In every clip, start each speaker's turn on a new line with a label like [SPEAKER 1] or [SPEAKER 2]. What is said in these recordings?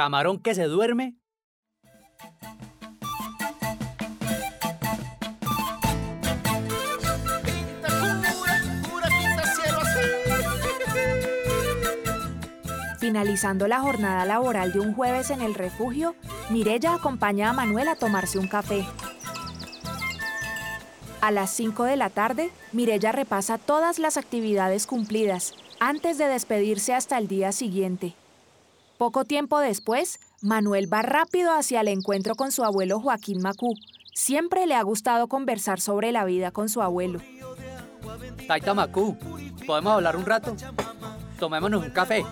[SPEAKER 1] Camarón que se duerme.
[SPEAKER 2] Finalizando la jornada laboral de un jueves en el refugio, Mirella acompaña a Manuel a tomarse un café. A las 5 de la tarde, Mirella repasa todas las actividades cumplidas antes de despedirse hasta el día siguiente. Poco tiempo después, Manuel va rápido hacia el encuentro con su abuelo Joaquín Macú. Siempre le ha gustado conversar sobre la vida con su abuelo.
[SPEAKER 1] Taita Macú, ¿podemos hablar un rato? Tomémonos un café.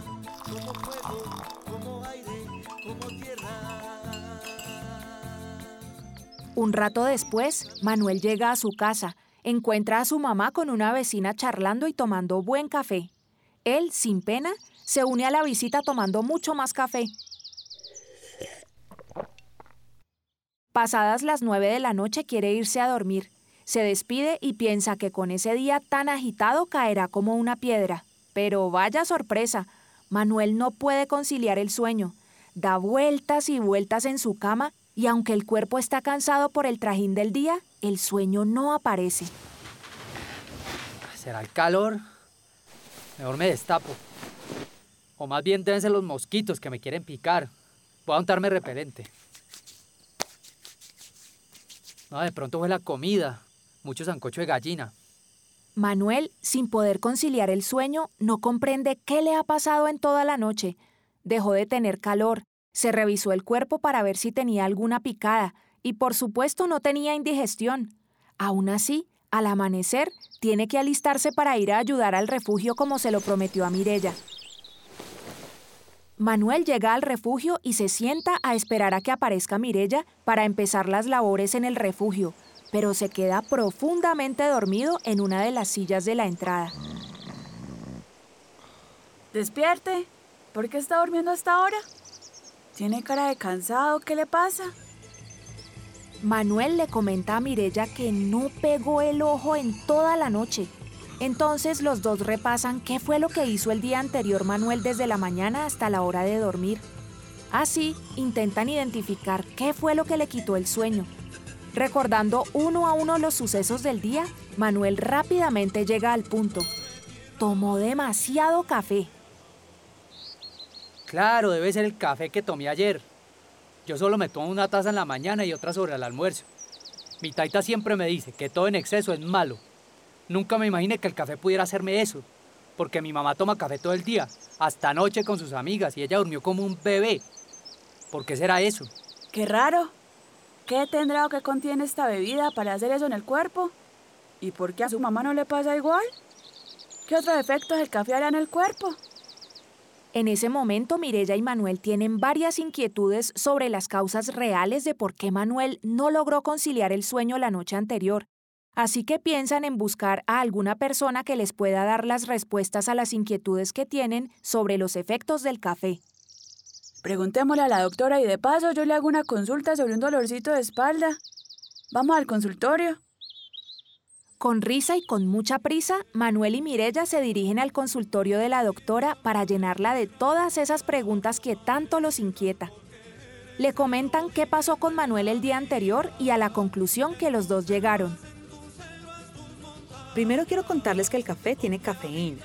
[SPEAKER 2] Un rato después, Manuel llega a su casa, encuentra a su mamá con una vecina charlando y tomando buen café. Él, sin pena, se une a la visita tomando mucho más café. Pasadas las nueve de la noche quiere irse a dormir. Se despide y piensa que con ese día tan agitado caerá como una piedra. Pero vaya sorpresa, Manuel no puede conciliar el sueño. Da vueltas y vueltas en su cama y aunque el cuerpo está cansado por el trajín del día, el sueño no aparece.
[SPEAKER 1] ¿Será el calor? Mejor me destapo. O más bien deben ser los mosquitos que me quieren picar. Voy a untarme repelente. No, de pronto fue la comida. Mucho sancocho de gallina.
[SPEAKER 2] Manuel, sin poder conciliar el sueño, no comprende qué le ha pasado en toda la noche. Dejó de tener calor, se revisó el cuerpo para ver si tenía alguna picada y por supuesto no tenía indigestión. Aún así, al amanecer, tiene que alistarse para ir a ayudar al refugio como se lo prometió a Mirella. Manuel llega al refugio y se sienta a esperar a que aparezca Mirella para empezar las labores en el refugio, pero se queda profundamente dormido en una de las sillas de la entrada.
[SPEAKER 3] Despierte. ¿Por qué está durmiendo hasta ahora? ¿Tiene cara de cansado? ¿Qué le pasa?
[SPEAKER 2] Manuel le comenta a Mirella que no pegó el ojo en toda la noche entonces los dos repasan qué fue lo que hizo el día anterior Manuel desde la mañana hasta la hora de dormir. Así intentan identificar qué fue lo que le quitó el sueño. Recordando uno a uno los sucesos del día, Manuel rápidamente llega al punto. Tomó demasiado café.
[SPEAKER 1] Claro, debe ser el café que tomé ayer. Yo solo me tomo una taza en la mañana y otra sobre el almuerzo. Mi taita siempre me dice que todo en exceso es malo. Nunca me imaginé que el café pudiera hacerme eso, porque mi mamá toma café todo el día, hasta noche con sus amigas, y ella durmió como un bebé. ¿Por qué será eso?
[SPEAKER 3] Qué raro. ¿Qué tendrá o qué contiene esta bebida para hacer eso en el cuerpo? ¿Y por qué a su mamá no le pasa igual? ¿Qué otros efectos el café hará en el cuerpo?
[SPEAKER 2] En ese momento, Mirella y Manuel tienen varias inquietudes sobre las causas reales de por qué Manuel no logró conciliar el sueño la noche anterior Así que piensan en buscar a alguna persona que les pueda dar las respuestas a las inquietudes que tienen sobre los efectos del café.
[SPEAKER 3] Preguntémosle a la doctora y de paso yo le hago una consulta sobre un dolorcito de espalda. Vamos al consultorio.
[SPEAKER 2] Con risa y con mucha prisa, Manuel y Mirella se dirigen al consultorio de la doctora para llenarla de todas esas preguntas que tanto los inquieta. Le comentan qué pasó con Manuel el día anterior y a la conclusión que los dos llegaron.
[SPEAKER 4] Primero quiero contarles que el café tiene cafeína.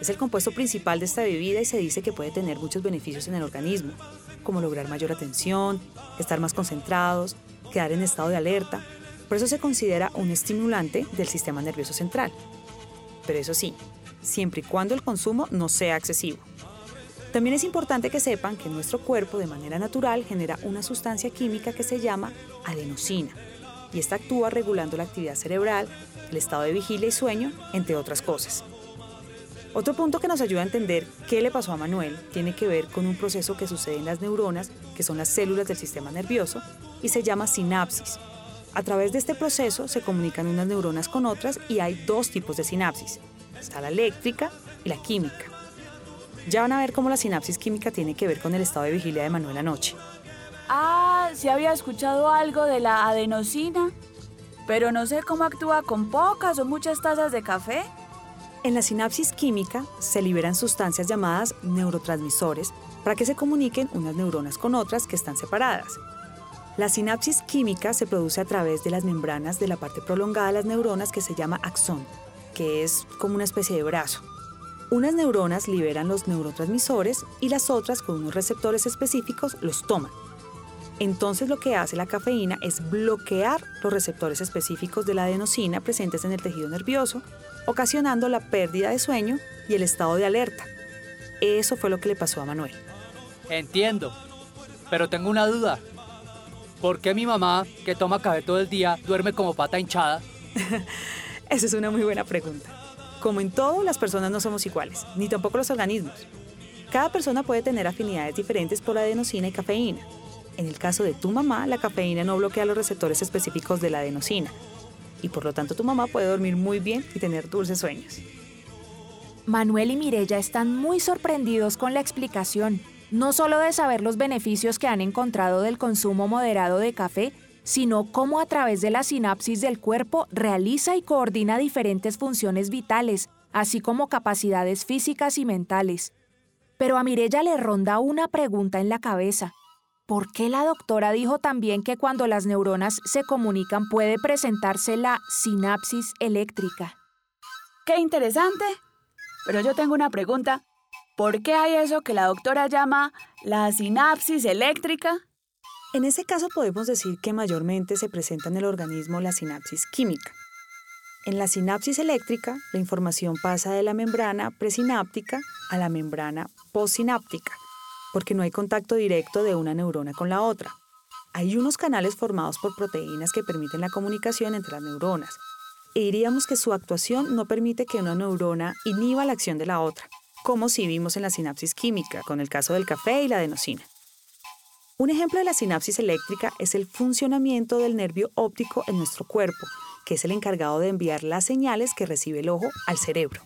[SPEAKER 4] Es el compuesto principal de esta bebida y se dice que puede tener muchos beneficios en el organismo, como lograr mayor atención, estar más concentrados, quedar en estado de alerta. Por eso se considera un estimulante del sistema nervioso central. Pero eso sí, siempre y cuando el consumo no sea excesivo. También es importante que sepan que nuestro cuerpo de manera natural genera una sustancia química que se llama adenosina y esta actúa regulando la actividad cerebral, el estado de vigilia y sueño, entre otras cosas. Otro punto que nos ayuda a entender qué le pasó a Manuel tiene que ver con un proceso que sucede en las neuronas, que son las células del sistema nervioso, y se llama sinapsis. A través de este proceso se comunican unas neuronas con otras y hay dos tipos de sinapsis. Está la eléctrica y la química. Ya van a ver cómo la sinapsis química tiene que ver con el estado de vigilia de Manuel anoche.
[SPEAKER 3] Ah, sí había escuchado algo de la adenosina, pero no sé cómo actúa con pocas o muchas tazas de café.
[SPEAKER 4] En la sinapsis química se liberan sustancias llamadas neurotransmisores para que se comuniquen unas neuronas con otras que están separadas. La sinapsis química se produce a través de las membranas de la parte prolongada de las neuronas que se llama axón, que es como una especie de brazo. Unas neuronas liberan los neurotransmisores y las otras con unos receptores específicos los toman. Entonces lo que hace la cafeína es bloquear los receptores específicos de la adenosina presentes en el tejido nervioso ocasionando la pérdida de sueño y el estado de alerta. Eso fue lo que le pasó a Manuel.
[SPEAKER 1] Entiendo, pero tengo una duda. ¿Por qué mi mamá, que toma café todo el día, duerme como pata hinchada?
[SPEAKER 4] Esa es una muy buena pregunta. Como en todo, las personas no somos iguales, ni tampoco los organismos. Cada persona puede tener afinidades diferentes por adenosina y cafeína. En el caso de tu mamá, la cafeína no bloquea los receptores específicos de la adenosina, y por lo tanto tu mamá puede dormir muy bien y tener dulces sueños.
[SPEAKER 2] Manuel y Mirella están muy sorprendidos con la explicación, no solo de saber los beneficios que han encontrado del consumo moderado de café, sino cómo a través de la sinapsis del cuerpo realiza y coordina diferentes funciones vitales, así como capacidades físicas y mentales. Pero a Mirella le ronda una pregunta en la cabeza. ¿Por qué la doctora dijo también que cuando las neuronas se comunican puede presentarse la sinapsis eléctrica?
[SPEAKER 3] ¡Qué interesante! Pero yo tengo una pregunta. ¿Por qué hay eso que la doctora llama la sinapsis eléctrica?
[SPEAKER 4] En ese caso podemos decir que mayormente se presenta en el organismo la sinapsis química. En la sinapsis eléctrica, la información pasa de la membrana presináptica a la membrana postsináptica porque no hay contacto directo de una neurona con la otra. Hay unos canales formados por proteínas que permiten la comunicación entre las neuronas, e diríamos que su actuación no permite que una neurona inhiba la acción de la otra, como si vimos en la sinapsis química, con el caso del café y la adenosina. Un ejemplo de la sinapsis eléctrica es el funcionamiento del nervio óptico en nuestro cuerpo, que es el encargado de enviar las señales que recibe el ojo al cerebro.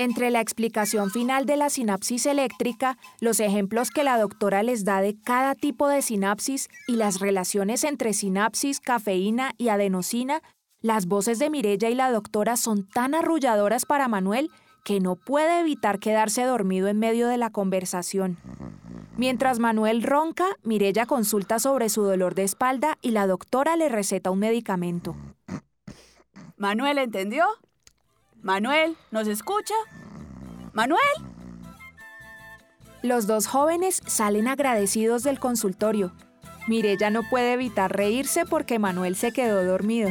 [SPEAKER 2] Entre la explicación final de la sinapsis eléctrica, los ejemplos que la doctora les da de cada tipo de sinapsis y las relaciones entre sinapsis, cafeína y adenosina, las voces de Mirella y la doctora son tan arrulladoras para Manuel que no puede evitar quedarse dormido en medio de la conversación. Mientras Manuel ronca, Mirella consulta sobre su dolor de espalda y la doctora le receta un medicamento.
[SPEAKER 3] ¿Manuel entendió? Manuel, ¿nos escucha? Manuel.
[SPEAKER 2] Los dos jóvenes salen agradecidos del consultorio. Mirella no puede evitar reírse porque Manuel se quedó dormido.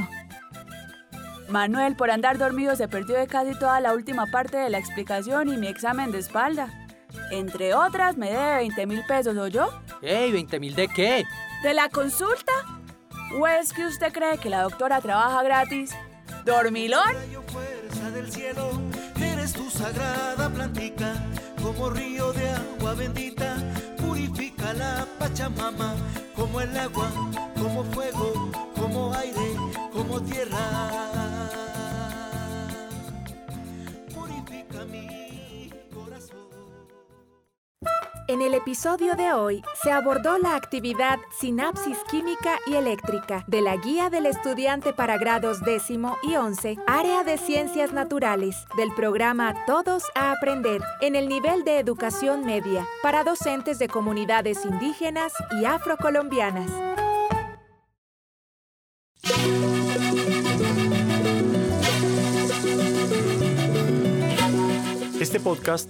[SPEAKER 3] Manuel, por andar dormido, se perdió de casi toda la última parte de la explicación y mi examen de espalda. Entre otras, me debe 20 mil pesos, ¿o yo?
[SPEAKER 1] ¡Ey, 20 mil de qué?
[SPEAKER 3] ¿De la consulta? ¿O es que usted cree que la doctora trabaja gratis? ¿Dormilón? Del cielo, eres tu sagrada plantica, como río de agua bendita, purifica la Pachamama, como el agua, como fuego, como aire, como tierra.
[SPEAKER 2] En el episodio de hoy se abordó la actividad Sinapsis Química y Eléctrica de la Guía del Estudiante para grados décimo y once, Área de Ciencias Naturales, del programa Todos a Aprender, en el nivel de educación media, para docentes de comunidades indígenas y afrocolombianas.
[SPEAKER 5] Este podcast